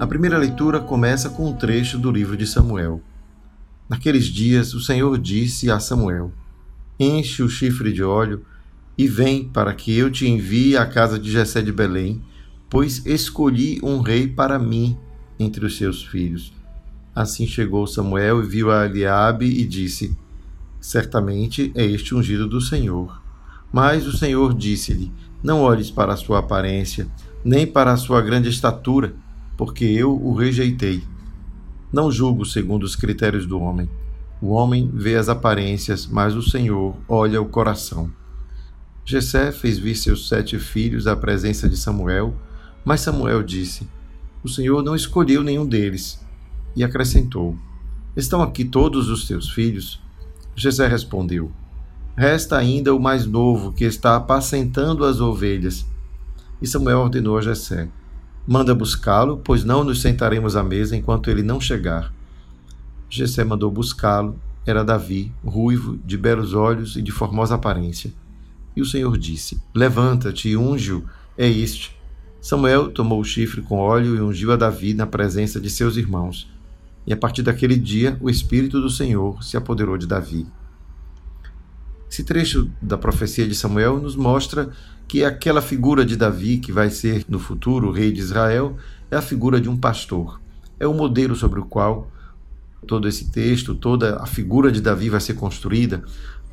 A primeira leitura começa com um trecho do livro de Samuel. Naqueles dias, o Senhor disse a Samuel: Enche o chifre de óleo e vem para que eu te envie à casa de Jessé de Belém, pois escolhi um rei para mim entre os seus filhos. Assim chegou Samuel e viu a Eliabe e disse: Certamente é este ungido do Senhor. Mas o Senhor disse-lhe: Não olhes para a sua aparência, nem para a sua grande estatura, porque eu o rejeitei. Não julgo segundo os critérios do homem. O homem vê as aparências, mas o Senhor olha o coração. Jessé fez vir seus sete filhos à presença de Samuel, mas Samuel disse: O Senhor não escolheu nenhum deles. E acrescentou: Estão aqui todos os teus filhos? Jessé respondeu: Resta ainda o mais novo, que está apacentando as ovelhas. E Samuel ordenou a Jessé: Manda buscá-lo, pois não nos sentaremos à mesa enquanto ele não chegar. Jessé mandou buscá-lo. Era Davi, ruivo, de belos olhos e de formosa aparência. E o Senhor disse: Levanta-te e unge-o, é este. Samuel tomou o chifre com óleo e ungiu a Davi na presença de seus irmãos. E a partir daquele dia, o Espírito do Senhor se apoderou de Davi. Esse trecho da profecia de Samuel nos mostra que aquela figura de Davi, que vai ser no futuro o rei de Israel, é a figura de um pastor. É o modelo sobre o qual todo esse texto, toda a figura de Davi vai ser construída,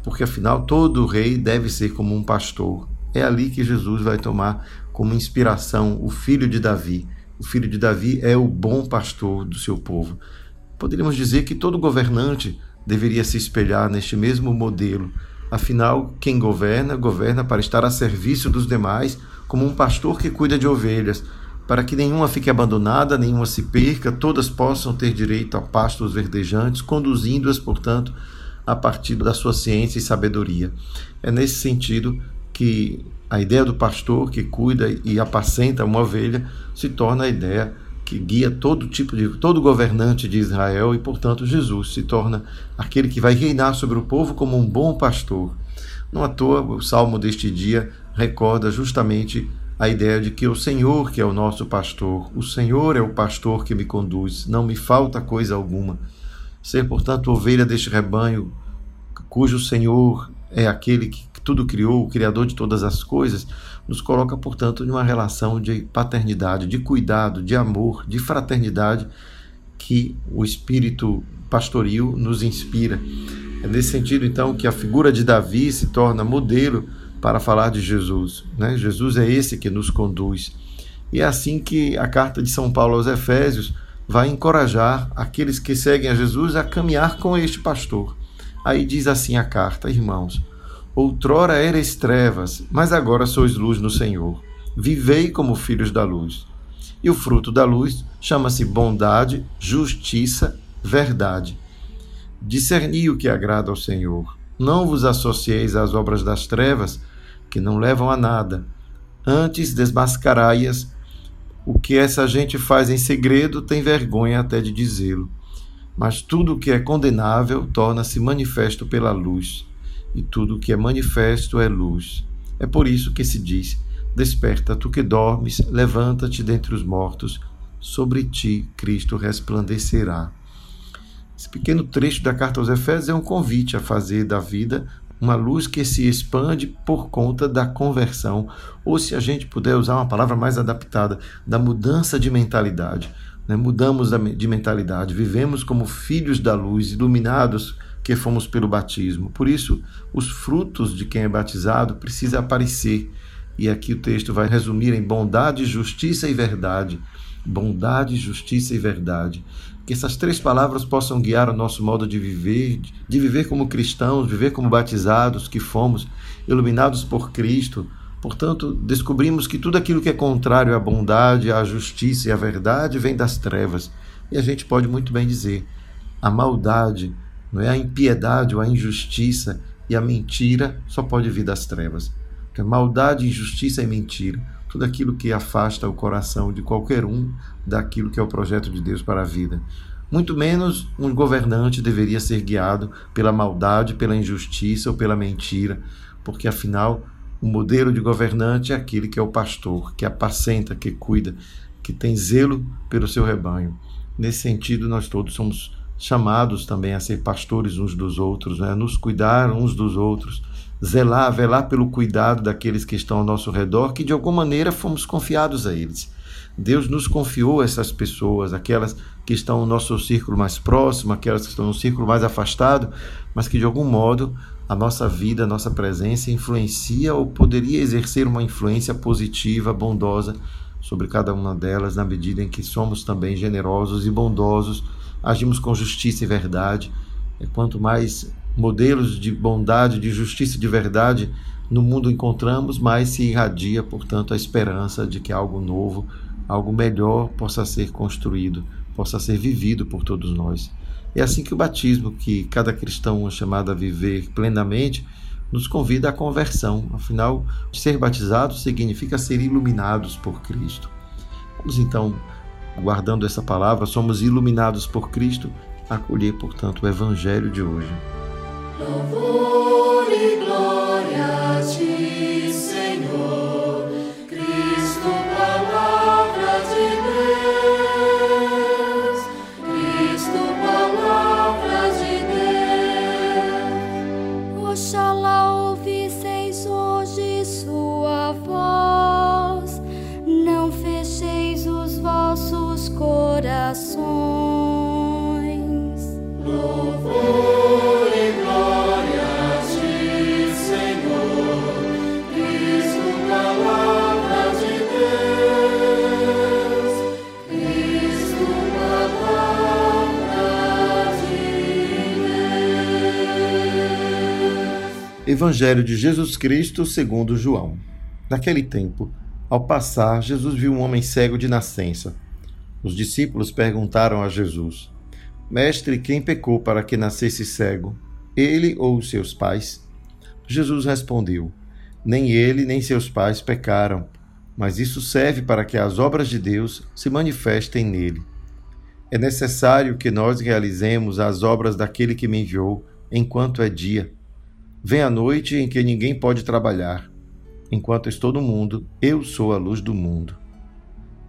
porque afinal todo rei deve ser como um pastor. É ali que Jesus vai tomar como inspiração o filho de Davi. O filho de Davi é o bom pastor do seu povo. Poderíamos dizer que todo governante deveria se espelhar neste mesmo modelo. Afinal, quem governa, governa para estar a serviço dos demais, como um pastor que cuida de ovelhas, para que nenhuma fique abandonada, nenhuma se perca, todas possam ter direito a pastos verdejantes, conduzindo-as, portanto, a partir da sua ciência e sabedoria. É nesse sentido que a ideia do pastor que cuida e apacenta uma ovelha se torna a ideia que guia todo tipo de todo governante de Israel e, portanto, Jesus se torna aquele que vai reinar sobre o povo como um bom pastor. Não à toa, o salmo deste dia recorda justamente a ideia de que o Senhor que é o nosso pastor, o Senhor é o pastor que me conduz, não me falta coisa alguma. Ser, portanto, ovelha deste rebanho, cujo Senhor é aquele que tudo criou, o Criador de todas as coisas, nos coloca, portanto, em uma relação de paternidade, de cuidado, de amor, de fraternidade que o espírito pastoril nos inspira. É nesse sentido, então, que a figura de Davi se torna modelo para falar de Jesus. Né? Jesus é esse que nos conduz. E é assim que a carta de São Paulo aos Efésios vai encorajar aqueles que seguem a Jesus a caminhar com este pastor. Aí diz assim a carta, irmãos: Outrora erais trevas, mas agora sois luz no Senhor. Vivei como filhos da luz. E o fruto da luz chama-se bondade, justiça, verdade. Discerni o que agrada ao Senhor. Não vos associeis às obras das trevas, que não levam a nada. Antes desmascarai-as. O que essa gente faz em segredo tem vergonha até de dizê-lo. Mas tudo o que é condenável torna-se manifesto pela luz e tudo que é manifesto é luz. É por isso que se diz: Desperta, tu que dormes, levanta-te dentre os mortos, sobre ti Cristo resplandecerá. Esse pequeno trecho da carta aos Efésios é um convite a fazer da vida uma luz que se expande por conta da conversão, ou se a gente puder usar uma palavra mais adaptada, da mudança de mentalidade. Né? Mudamos de mentalidade, vivemos como filhos da luz, iluminados que fomos pelo batismo. Por isso, os frutos de quem é batizado precisa aparecer. E aqui o texto vai resumir em bondade, justiça e verdade. Bondade, justiça e verdade. Que essas três palavras possam guiar o nosso modo de viver, de viver como cristãos, viver como batizados que fomos, iluminados por Cristo. Portanto, descobrimos que tudo aquilo que é contrário à bondade, à justiça e à verdade vem das trevas. E a gente pode muito bem dizer: a maldade, não é a impiedade ou a injustiça e a mentira só pode vir das trevas. Porque maldade, injustiça e mentira, tudo aquilo que afasta o coração de qualquer um daquilo que é o projeto de Deus para a vida. Muito menos um governante deveria ser guiado pela maldade, pela injustiça ou pela mentira, porque afinal o modelo de governante é aquele que é o pastor, que apacenta, que cuida, que tem zelo pelo seu rebanho. Nesse sentido, nós todos somos chamados também a ser pastores uns dos outros, né? nos cuidar uns dos outros, zelar, velar pelo cuidado daqueles que estão ao nosso redor, que de alguma maneira fomos confiados a eles. Deus nos confiou essas pessoas, aquelas que estão no nosso círculo mais próximo, aquelas que estão no círculo mais afastado, mas que de algum modo a nossa vida, a nossa presença influencia ou poderia exercer uma influência positiva, bondosa sobre cada uma delas, na medida em que somos também generosos e bondosos, agimos com justiça e verdade. E quanto mais modelos de bondade, de justiça e de verdade no mundo encontramos, mais se irradia, portanto, a esperança de que algo novo, algo melhor possa ser construído, possa ser vivido por todos nós. É assim que o batismo, que cada cristão é chamado a viver plenamente, nos convida à conversão. Afinal, ser batizado significa ser iluminados por Cristo. Vamos então, guardando essa palavra, somos iluminados por Cristo, acolher, portanto, o evangelho de hoje. Louvor Evangelho de Jesus Cristo segundo João. Naquele tempo, ao passar, Jesus viu um homem cego de nascença. Os discípulos perguntaram a Jesus: Mestre, quem pecou para que nascesse cego? Ele ou seus pais? Jesus respondeu: Nem ele nem seus pais pecaram, mas isso serve para que as obras de Deus se manifestem nele. É necessário que nós realizemos as obras daquele que me enviou enquanto é dia. Vem a noite em que ninguém pode trabalhar. Enquanto estou no mundo, eu sou a luz do mundo.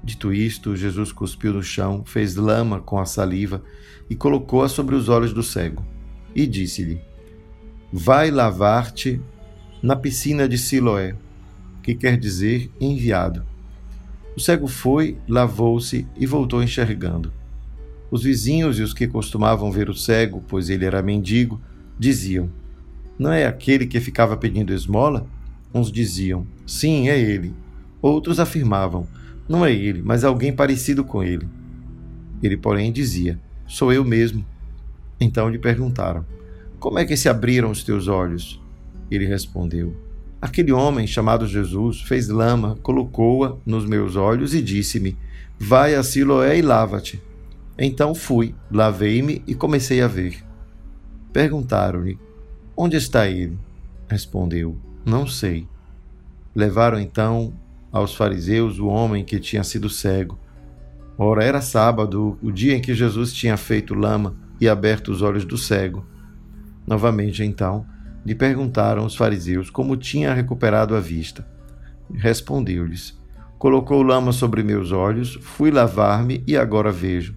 Dito isto, Jesus cuspiu no chão, fez lama com a saliva e colocou-a sobre os olhos do cego. E disse-lhe: Vai lavar-te na piscina de Siloé, que quer dizer enviado. O cego foi, lavou-se e voltou enxergando. Os vizinhos e os que costumavam ver o cego, pois ele era mendigo, diziam: Não é aquele que ficava pedindo esmola? Uns diziam: Sim, é ele. Outros afirmavam: Não é ele, mas alguém parecido com ele. Ele, porém, dizia: Sou eu mesmo. Então lhe perguntaram: Como é que se abriram os teus olhos? Ele respondeu: Aquele homem chamado Jesus fez lama, colocou-a nos meus olhos e disse-me: Vai a Siloé e lava-te. Então fui, lavei-me e comecei a ver. Perguntaram-lhe: Onde está ele? Respondeu: Não sei. Levaram então aos fariseus o homem que tinha sido cego. Ora, era sábado, o dia em que Jesus tinha feito lama e aberto os olhos do cego. Novamente, então, lhe perguntaram os fariseus como tinha recuperado a vista. Respondeu-lhes: Colocou lama sobre meus olhos, fui lavar-me e agora vejo.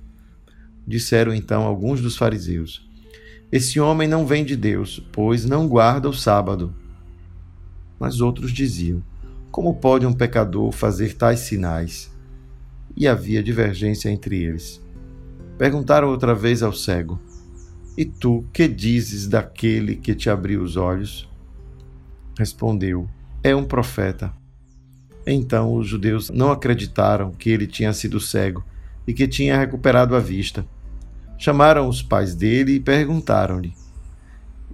Disseram então alguns dos fariseus: Esse homem não vem de Deus, pois não guarda o sábado. Mas outros diziam: Como pode um pecador fazer tais sinais? E havia divergência entre eles. Perguntaram outra vez ao cego: E tu que dizes daquele que te abriu os olhos? Respondeu: É um profeta. Então os judeus não acreditaram que ele tinha sido cego e que tinha recuperado a vista. Chamaram os pais dele e perguntaram-lhe: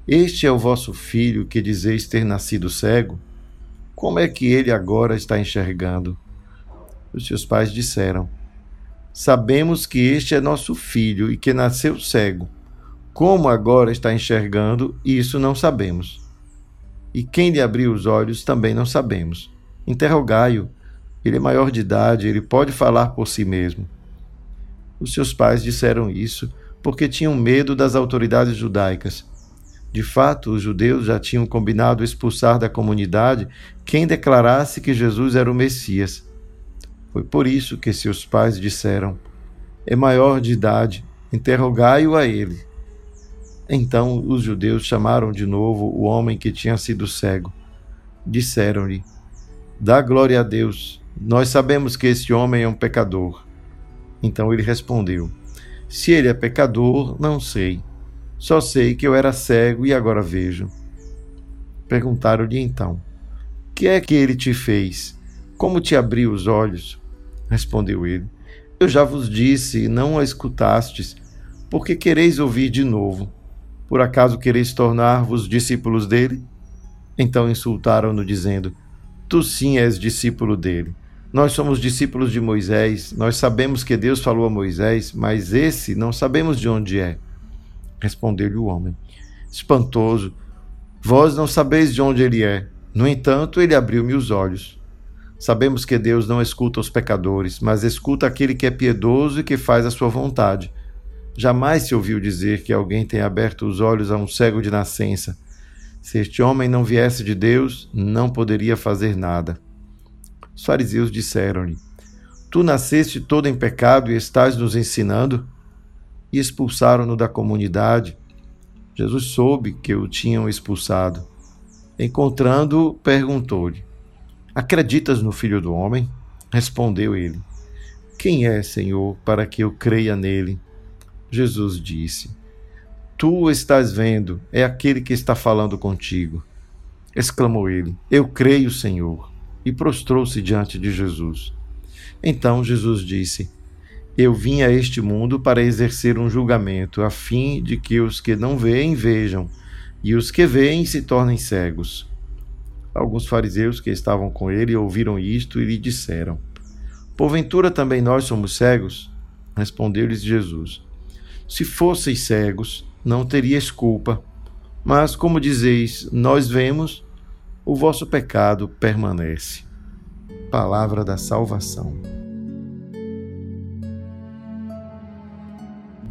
Este é o vosso filho que dizeis ter nascido cego? Como é que ele agora está enxergando? Os seus pais disseram: Sabemos que este é nosso filho e que nasceu cego. Como agora está enxergando, isso não sabemos. E quem lhe abriu os olhos também não sabemos. Interrogai-o. Ele é maior de idade, ele pode falar por si mesmo. Os seus pais disseram isso porque tinham medo das autoridades judaicas. De fato, os judeus já tinham combinado expulsar da comunidade quem declarasse que Jesus era o Messias. Foi por isso que seus pais disseram: É maior de idade, interrogai-o a ele. Então os judeus chamaram de novo o homem que tinha sido cego. Disseram-lhe: Dá glória a Deus, nós sabemos que esse homem é um pecador. Então ele respondeu: Se ele é pecador, não sei. Só sei que eu era cego e agora vejo. Perguntaram-lhe então: Que é que ele te fez? Como te abriu os olhos? Respondeu ele: Eu já vos disse e não a escutastes. Por que quereis ouvir de novo? Por acaso quereis tornar-vos discípulos dele? Então insultaram-no, dizendo: Tu sim és discípulo dele. Nós somos discípulos de Moisés, nós sabemos que Deus falou a Moisés, mas esse não sabemos de onde é. Respondeu-lhe o homem, espantoso: Vós não sabeis de onde ele é. No entanto, ele abriu-me os olhos. Sabemos que Deus não escuta os pecadores, mas escuta aquele que é piedoso e que faz a sua vontade. Jamais se ouviu dizer que alguém tenha aberto os olhos a um cego de nascença. Se este homem não viesse de Deus, não poderia fazer nada. Os fariseus disseram-lhe: Tu nasceste todo em pecado e estás nos ensinando? E expulsaram-no da comunidade. Jesus soube que o tinham expulsado. Encontrando-o, perguntou-lhe: Acreditas no Filho do Homem? Respondeu ele: Quem é, Senhor, para que eu creia nele? Jesus disse: Tu estás vendo, é aquele que está falando contigo. Exclamou ele: Eu creio, Senhor, e prostrou-se diante de Jesus. Então Jesus disse: Eu vim a este mundo para exercer um julgamento, a fim de que os que não veem vejam, e os que veem se tornem cegos. Alguns fariseus que estavam com ele ouviram isto e lhe disseram: Porventura também nós somos cegos? Respondeu-lhes Jesus: se fosseis cegos, não teríeis culpa. Mas, como dizeis, nós vemos, o vosso pecado permanece. Palavra da salvação.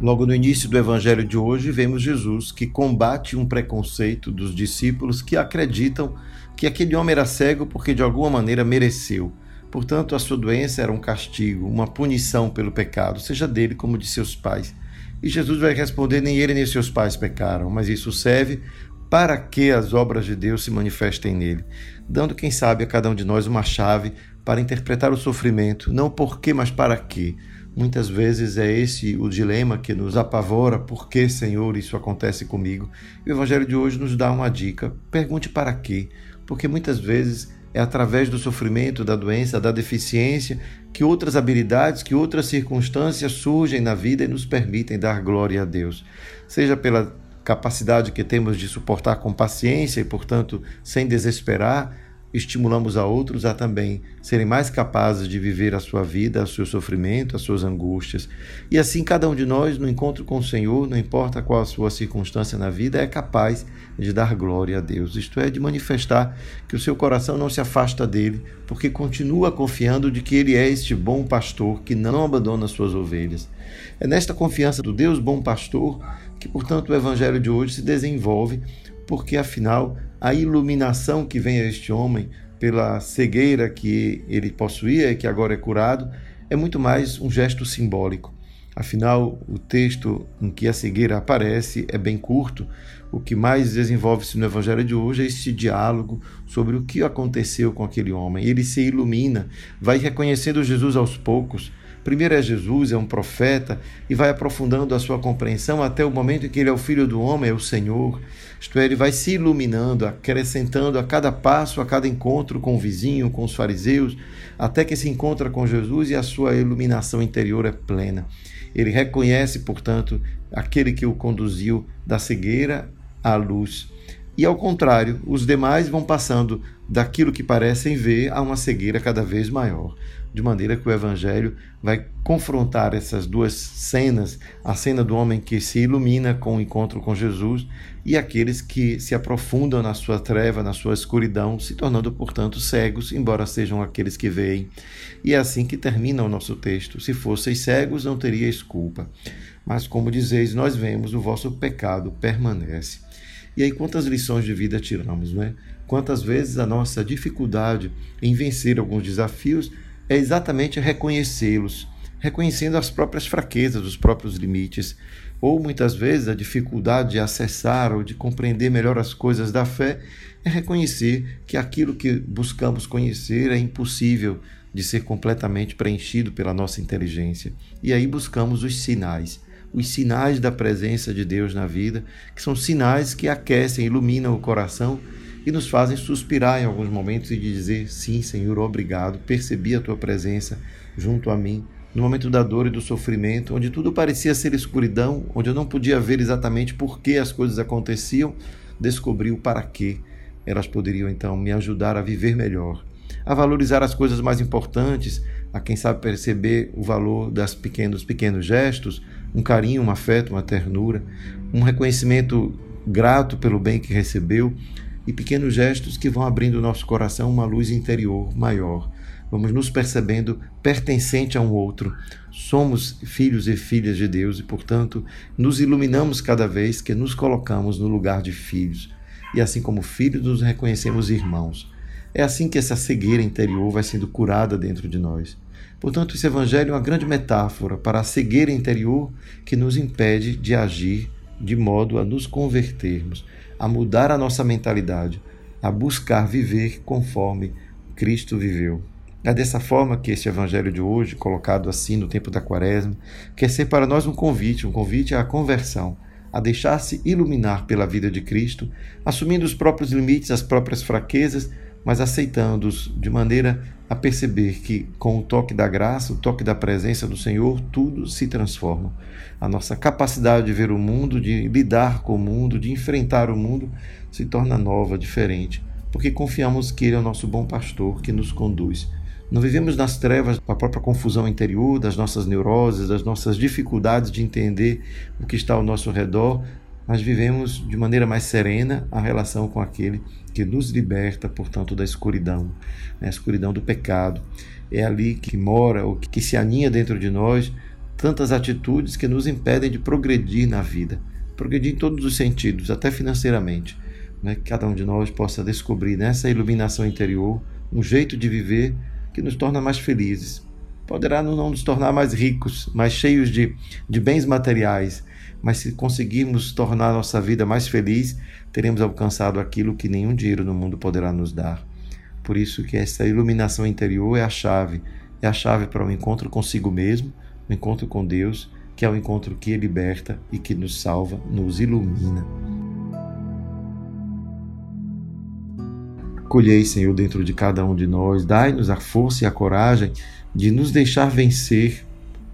Logo no início do evangelho de hoje, vemos Jesus que combate um preconceito dos discípulos que acreditam que aquele homem era cego porque de alguma maneira mereceu. Portanto, a sua doença era um castigo, uma punição pelo pecado, seja dele como de seus pais. E Jesus vai responder: nem ele nem seus pais pecaram, mas isso serve para que as obras de Deus se manifestem nele, dando, quem sabe, a cada um de nós uma chave para interpretar o sofrimento, não por quê, mas para quê. Muitas vezes é esse o dilema que nos apavora: por que, Senhor, isso acontece comigo? E o Evangelho de hoje nos dá uma dica: pergunte para quê, porque muitas vezes é através do sofrimento, da doença, da deficiência, que outras habilidades, que outras circunstâncias surgem na vida e nos permitem dar glória a Deus. Seja pela capacidade que temos de suportar com paciência e, portanto, sem desesperar, estimulamos a outros a também serem mais capazes de viver a sua vida, o seu sofrimento, as suas angústias. E assim, cada um de nós, no encontro com o Senhor, não importa qual a sua circunstância na vida, é capaz de dar glória a Deus. Isto é, de manifestar que o seu coração não se afasta dele, porque continua confiando de que ele é este bom pastor que não abandona as suas ovelhas. É nesta confiança do Deus bom pastor que, portanto, o evangelho de hoje se desenvolve porque afinal a iluminação que vem a este homem pela cegueira que ele possuía e que agora é curado é muito mais um gesto simbólico. Afinal, o texto em que a cegueira aparece é bem curto. O que mais desenvolve-se no Evangelho de hoje é este diálogo sobre o que aconteceu com aquele homem. Ele se ilumina, vai reconhecendo Jesus aos poucos, Primeiro é Jesus, é um profeta, e vai aprofundando a sua compreensão até o momento em que ele é o Filho do Homem, é o Senhor. Isto é, ele vai se iluminando, acrescentando a cada passo, a cada encontro com o vizinho, com os fariseus, até que se encontra com Jesus e a sua iluminação interior é plena. Ele reconhece, portanto, aquele que o conduziu da cegueira à luz. E ao contrário, os demais vão passando daquilo que parecem ver a uma cegueira cada vez maior. De maneira que o Evangelho vai confrontar essas duas cenas: a cena do homem que se ilumina com o encontro com Jesus e aqueles que se aprofundam na sua treva, na sua escuridão, se tornando, portanto, cegos, embora sejam aqueles que veem. E é assim que termina o nosso texto: Se fosseis cegos, não teríeis culpa. Mas, como dizeis, nós vemos, o vosso pecado permanece. E aí, quantas lições de vida tiramos, não é? Quantas vezes a nossa dificuldade em vencer alguns desafios é exatamente reconhecê-los, reconhecendo as próprias fraquezas, os próprios limites, ou muitas vezes a dificuldade de acessar ou de compreender melhor as coisas da fé é reconhecer que aquilo que buscamos conhecer é impossível de ser completamente preenchido pela nossa inteligência. E aí buscamos os sinais os sinais da presença de Deus na vida, que são sinais que aquecem, iluminam o coração e nos fazem suspirar em alguns momentos e dizer: Sim, Senhor, obrigado, percebi a tua presença junto a mim. No momento da dor e do sofrimento, onde tudo parecia ser escuridão, onde eu não podia ver exatamente por que as coisas aconteciam, descobri o para quê. Elas poderiam então me ajudar a viver melhor, a valorizar as coisas mais importantes, a quem sabe perceber o valor das pequenos pequenos gestos, um carinho, um afeto, uma ternura, um reconhecimento grato pelo bem que recebeu e pequenos gestos que vão abrindo nosso coração uma luz interior maior. Vamos nos percebendo pertencente a um outro. Somos filhos e filhas de Deus e, portanto, nos iluminamos cada vez que nos colocamos no lugar de filhos. E assim como filhos, nos reconhecemos irmãos. É assim que essa cegueira interior vai sendo curada dentro de nós. Portanto, esse evangelho é uma grande metáfora para a cegueira interior que nos impede de agir de modo a nos convertermos, a mudar a nossa mentalidade, a buscar viver conforme Cristo viveu. É dessa forma que este evangelho de hoje, colocado assim no tempo da quaresma, quer ser para nós um convite, um convite à conversão, a deixar-se iluminar pela vida de Cristo, assumindo os próprios limites, as próprias fraquezas, mas aceitando-os de maneira a perceber que, com o toque da graça, o toque da presença do Senhor, tudo se transforma. A nossa capacidade de ver o mundo, de lidar com o mundo, de enfrentar o mundo, se torna nova, diferente, porque confiamos que Ele é o nosso bom pastor que nos conduz. Não vivemos nas trevas da própria confusão interior, das nossas neuroses, das nossas dificuldades de entender o que está ao nosso redor, mas vivemos de maneira mais serena a relação com aquele que nos liberta, portanto, da escuridão, né? a escuridão do pecado. É ali que mora, ou que se aninha dentro de nós, tantas atitudes que nos impedem de progredir na vida, progredir em todos os sentidos, até financeiramente. Né? Que cada um de nós possa descobrir nessa iluminação interior um jeito de viver que nos torna mais felizes. Poderá não nos tornar mais ricos, mais cheios de, de bens materiais, mas se conseguirmos tornar nossa vida mais feliz, teremos alcançado aquilo que nenhum dinheiro no mundo poderá nos dar. Por isso que essa iluminação interior é a chave, é a chave para o um encontro consigo mesmo, o um encontro com Deus, que é o um encontro que liberta e que nos salva, nos ilumina. Colhei, Senhor, dentro de cada um de nós, dai-nos a força e a coragem de nos deixar vencer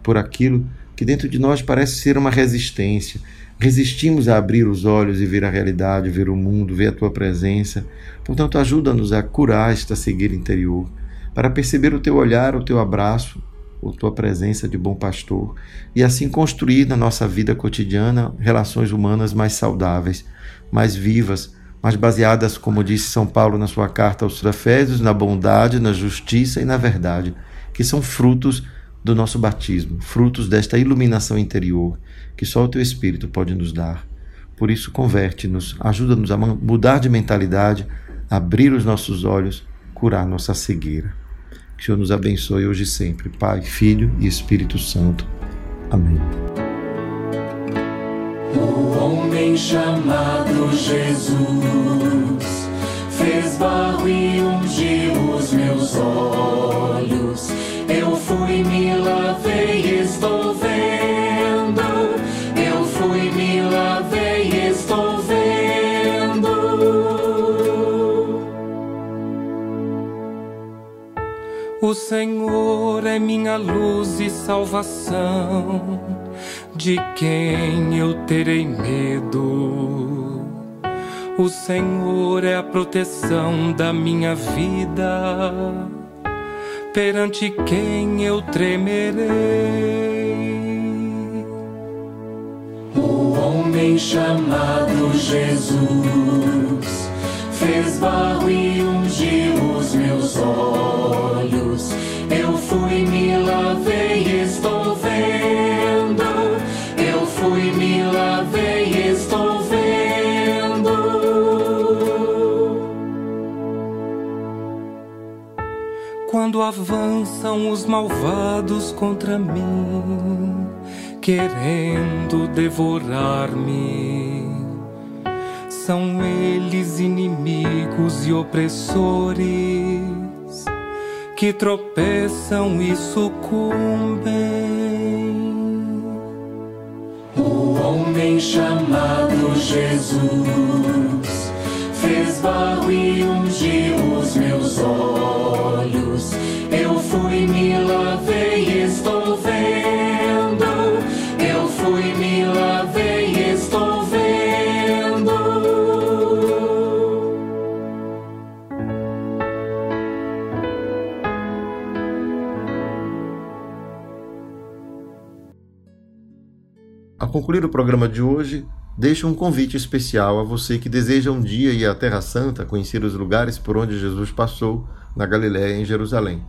por aquilo que dentro de nós parece ser uma resistência. Resistimos a abrir os olhos e ver a realidade, ver o mundo, ver a tua presença. Portanto, ajuda-nos a curar esta cegueira interior, para perceber o teu olhar, o teu abraço, a tua presença de bom pastor, e assim construir na nossa vida cotidiana relações humanas mais saudáveis, mais vivas, mais baseadas, como disse São Paulo na sua carta aos Efésios, na bondade, na justiça e na verdade, que são frutos do nosso batismo, frutos desta iluminação interior que só o teu Espírito pode nos dar. Por isso, converte-nos, ajuda-nos a mudar de mentalidade, abrir os nossos olhos, curar nossa cegueira. Que o Senhor nos abençoe hoje e sempre, Pai, Filho e Espírito Santo. Amém. O homem chamado Jesus fez barro e O Senhor é minha luz e salvação. De quem eu terei medo? O Senhor é a proteção da minha vida, perante quem eu tremerei. O homem chamado Jesus fez barro e ungiu os meus olhos. Eu fui, me lavei, estou vendo. Eu fui, me lavei, estou vendo. Quando avançam os malvados contra mim, querendo devorar-me são eles inimigos e opressores que tropeçam e sucumbem. O homem chamado Jesus fez barro e ungiu os meus olhos. Eu fui, me lavei, concluir o programa de hoje, deixo um convite especial a você que deseja um dia ir à Terra Santa, conhecer os lugares por onde Jesus passou na Galiléia e em Jerusalém.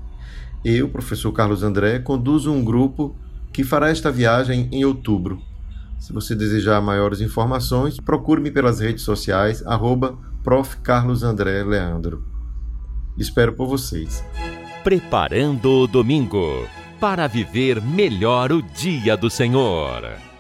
Eu, professor Carlos André, conduzo um grupo que fará esta viagem em outubro. Se você desejar maiores informações, procure-me pelas redes sociais, arroba Prof. Carlos André Leandro. Espero por vocês. Preparando o domingo para viver melhor o dia do Senhor.